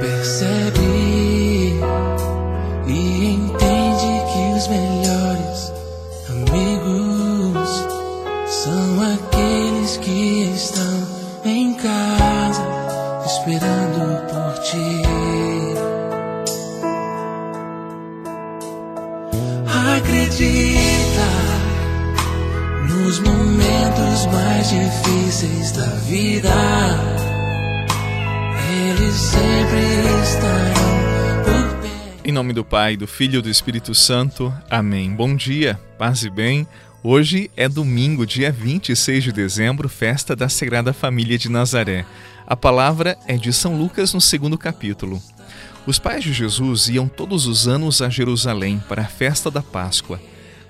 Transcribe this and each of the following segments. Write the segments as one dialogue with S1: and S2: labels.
S1: Percebe e entende que os melhores amigos são aqueles que estão em casa esperando por ti. Acredita nos momentos mais difíceis da vida
S2: Em nome do Pai, do Filho e do Espírito Santo. Amém. Bom dia, paz e bem. Hoje é domingo, dia 26 de dezembro, festa da Sagrada Família de Nazaré. A palavra é de São Lucas no segundo capítulo. Os pais de Jesus iam todos os anos a Jerusalém para a festa da Páscoa.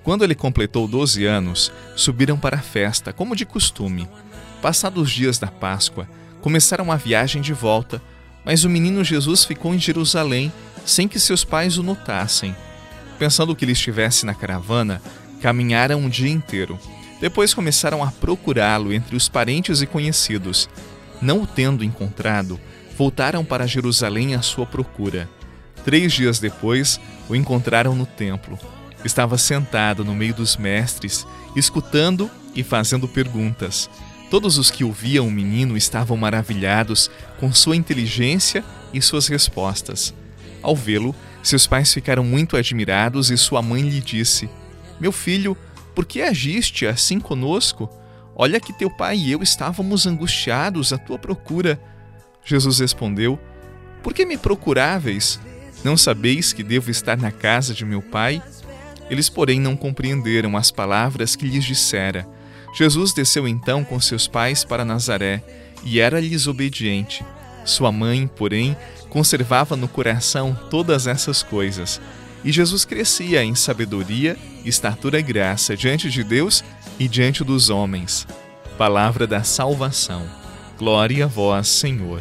S2: Quando ele completou 12 anos, subiram para a festa, como de costume. Passados os dias da Páscoa, começaram a viagem de volta, mas o menino Jesus ficou em Jerusalém sem que seus pais o notassem. Pensando que ele estivesse na caravana, caminharam um dia inteiro. Depois começaram a procurá-lo entre os parentes e conhecidos. Não o tendo encontrado, voltaram para Jerusalém à sua procura. Três dias depois, o encontraram no templo. Estava sentado no meio dos mestres, escutando e fazendo perguntas. Todos os que ouviam o menino estavam maravilhados com sua inteligência e suas respostas. Ao vê-lo, seus pais ficaram muito admirados e sua mãe lhe disse: Meu filho, por que agiste assim conosco? Olha que teu pai e eu estávamos angustiados à tua procura. Jesus respondeu: Por que me procuráveis? Não sabeis que devo estar na casa de meu pai? Eles, porém, não compreenderam as palavras que lhes dissera. Jesus desceu então com seus pais para Nazaré e era-lhes obediente. Sua mãe, porém, conservava no coração todas essas coisas. E Jesus crescia em sabedoria, estatura e graça diante de Deus e diante dos homens. Palavra da salvação. Glória a vós, Senhor.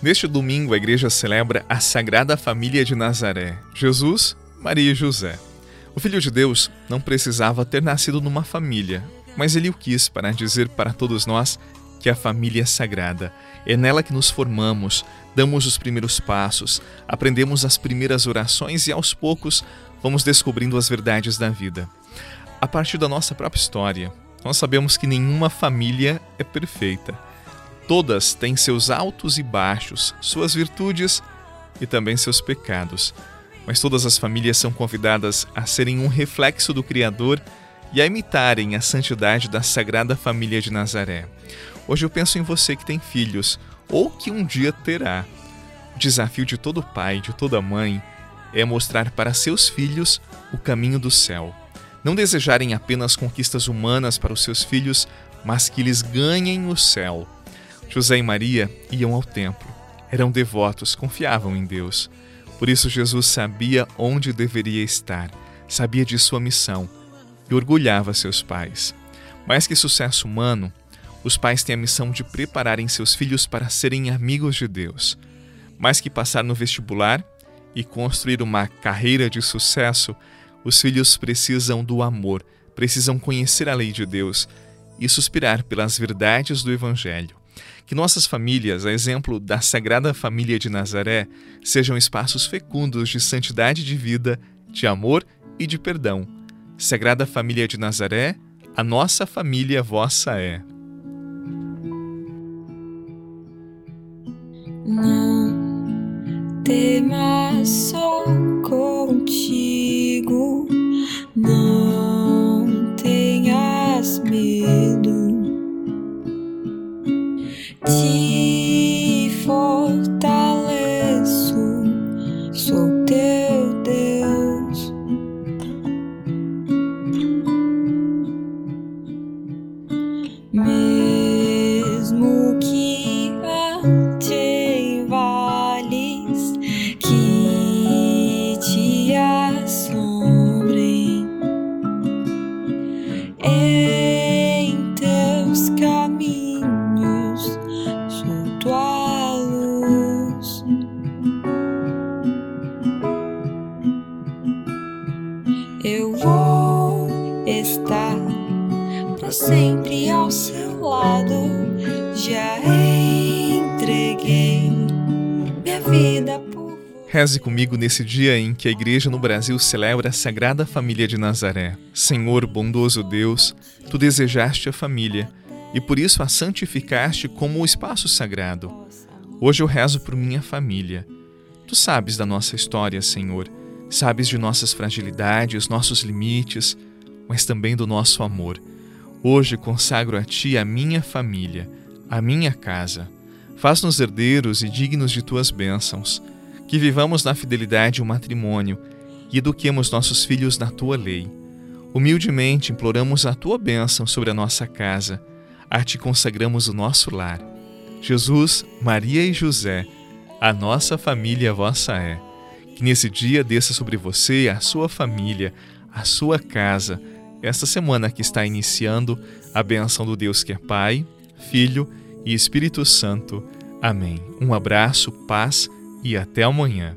S2: Neste domingo, a igreja celebra a Sagrada Família de Nazaré: Jesus, Maria e José. O Filho de Deus não precisava ter nascido numa família, mas ele o quis para dizer para todos nós que a família é sagrada. É nela que nos formamos, damos os primeiros passos, aprendemos as primeiras orações e aos poucos vamos descobrindo as verdades da vida. A partir da nossa própria história, nós sabemos que nenhuma família é perfeita. Todas têm seus altos e baixos, suas virtudes e também seus pecados. Mas todas as famílias são convidadas a serem um reflexo do Criador e a imitarem a santidade da Sagrada Família de Nazaré. Hoje eu penso em você que tem filhos ou que um dia terá. O desafio de todo pai, de toda mãe, é mostrar para seus filhos o caminho do céu. Não desejarem apenas conquistas humanas para os seus filhos, mas que eles ganhem o céu. José e Maria iam ao templo. Eram devotos, confiavam em Deus. Por isso Jesus sabia onde deveria estar, sabia de sua missão e orgulhava seus pais. Mais que sucesso humano, os pais têm a missão de prepararem seus filhos para serem amigos de Deus. Mais que passar no vestibular, e construir uma carreira de sucesso, os filhos precisam do amor, precisam conhecer a lei de Deus e suspirar pelas verdades do Evangelho. Que nossas famílias, a exemplo da Sagrada Família de Nazaré, sejam espaços fecundos de santidade de vida, de amor e de perdão. Sagrada Família de Nazaré, a nossa família vossa é.
S3: Não temas só contigo. Sempre ao seu lado. Já entreguei minha vida por.
S2: Reze comigo nesse dia em que a Igreja no Brasil celebra a Sagrada Família de Nazaré. Senhor, bondoso Deus, tu desejaste a família e por isso a santificaste como o espaço sagrado. Hoje eu rezo por minha família. Tu sabes da nossa história, Senhor. Sabes de nossas fragilidades, nossos limites, mas também do nosso amor. Hoje consagro a Ti a minha família, a minha casa. Faz-nos herdeiros e dignos de Tuas bênçãos. Que vivamos na fidelidade o matrimônio e eduquemos nossos filhos na Tua lei. Humildemente imploramos a Tua bênção sobre a nossa casa. A Ti consagramos o nosso lar. Jesus, Maria e José, a nossa família vossa é. Que nesse dia desça sobre você, a sua família, a sua casa, esta semana que está iniciando, a benção do Deus que é Pai, Filho e Espírito Santo. Amém. Um abraço, paz e até amanhã.